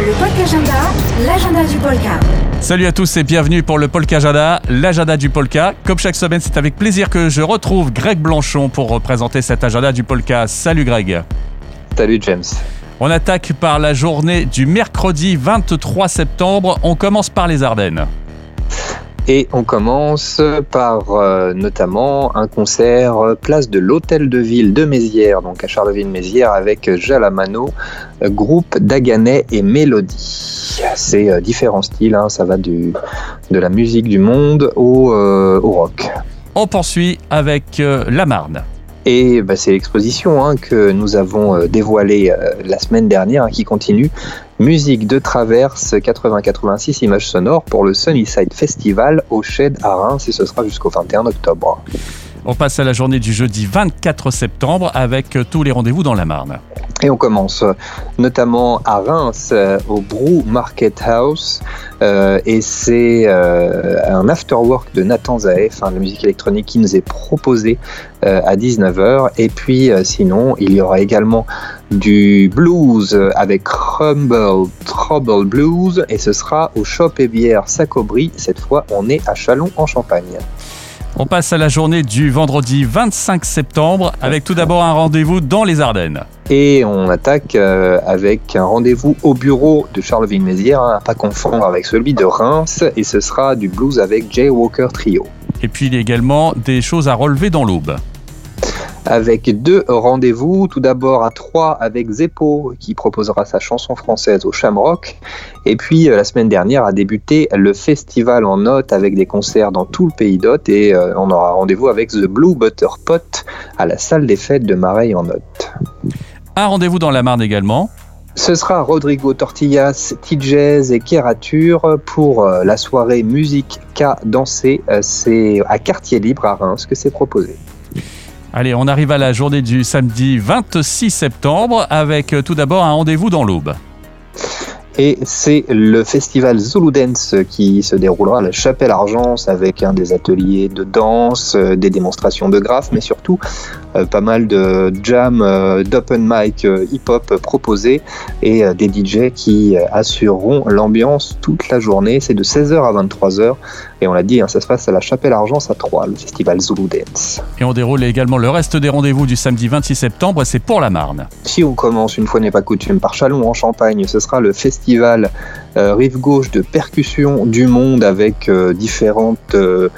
Le Polka Agenda, l'agenda du Polka. Salut à tous et bienvenue pour le Polka Agenda, l'agenda du Polka. Comme chaque semaine, c'est avec plaisir que je retrouve Greg Blanchon pour représenter cet agenda du Polka. Salut Greg. Salut James. On attaque par la journée du mercredi 23 septembre. On commence par les Ardennes. Et on commence par euh, notamment un concert euh, place de l'Hôtel de Ville de Mézières, donc à Charleville-Mézières, avec Jalamano, euh, groupe Daganais et Mélodie. C'est différents styles, hein, ça va du, de la musique du monde au, au rock. On poursuit avec La Marne. Et bah, c'est l'exposition hein, que nous avons euh, dévoilée euh, la semaine dernière hein, qui continue. Musique de traverse 80-86 images sonores pour le Sunnyside Festival au Shed à Reims et ce sera jusqu'au 21 octobre. On passe à la journée du jeudi 24 septembre avec euh, tous les rendez-vous dans la Marne. Et on commence notamment à Reims au Brou Market House et c'est un afterwork de Nathan Zaef, hein, la musique électronique qui nous est proposée euh, à 19h. Et puis euh, sinon, il y aura également du blues avec Rumble Trouble Blues et ce sera au Shop et Bière Sacobri. Cette fois, on est à Chalon en Champagne. On passe à la journée du vendredi 25 septembre avec tout d'abord un rendez-vous dans les Ardennes. Et on attaque euh, avec un rendez-vous au bureau de Charleville-Mézières, hein, à pas confondre avec celui de Reims, et ce sera du blues avec Jay Walker Trio. Et puis il y a également des choses à relever dans l'aube avec deux rendez-vous. Tout d'abord à Troyes avec Zeppo qui proposera sa chanson française au Shamrock. Et puis euh, la semaine dernière a débuté le festival en notes avec des concerts dans tout le pays d'Hôte et euh, on aura rendez-vous avec The Blue Butter Pot à la salle des fêtes de Mareille en notes. Un rendez-vous dans la Marne également. Ce sera Rodrigo Tortillas, T-Jazz et Kérature pour euh, la soirée musique K dansée. C'est à Quartier Libre à Reims que c'est proposé. Allez, on arrive à la journée du samedi 26 septembre avec euh, tout d'abord un rendez-vous dans l'Aube. Et c'est le festival Zulu Dance qui se déroulera à la Chapelle Argence avec un des ateliers de danse, euh, des démonstrations de graphes, mais surtout euh, pas mal de jam, euh, d'open mic hip-hop proposés et des DJ qui assureront l'ambiance toute la journée. C'est de 16h à 23h et on l'a dit, hein, ça se passe à la Chapelle Argence à Troyes, le festival Zulu Dance. Et on déroule également le reste des rendez-vous du samedi 26 septembre, c'est pour la Marne. Si on commence une fois n'est pas coutume par Chalon en Champagne, ce sera le festival euh, rive gauche de percussion du monde avec euh, différentes euh,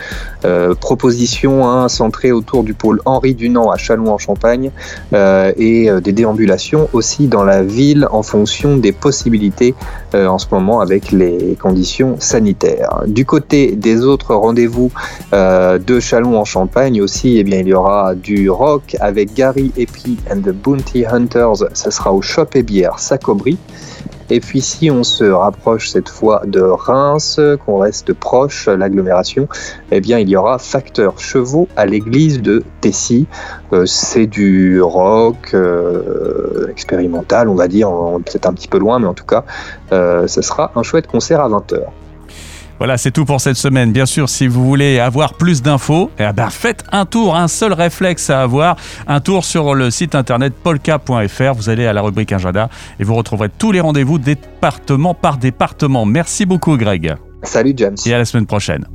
propositions hein, centrées autour du pôle Henri Dunant à Châlons en Champagne et des déambulations aussi dans la ville en fonction des possibilités en ce moment avec les conditions sanitaires. Du côté des autres rendez-vous de Chalon en Champagne aussi, eh bien, il y aura du rock avec Gary Epi and the Bounty Hunters, ce sera au Shop et Bière Sacobri. Et puis si on se rapproche cette fois de Reims, qu'on reste proche l'agglomération, eh bien il y aura Facteur Chevaux à l'église de Tessy. Euh, c'est du rock euh, expérimental, on va dire, peut-être un petit peu loin, mais en tout cas, euh, ce sera un chouette concert à 20h. Voilà, c'est tout pour cette semaine. Bien sûr, si vous voulez avoir plus d'infos, eh ben faites un tour, un seul réflexe à avoir, un tour sur le site internet polka.fr. Vous allez à la rubrique agenda et vous retrouverez tous les rendez-vous département par département. Merci beaucoup, Greg. Salut, James. Et à la semaine prochaine.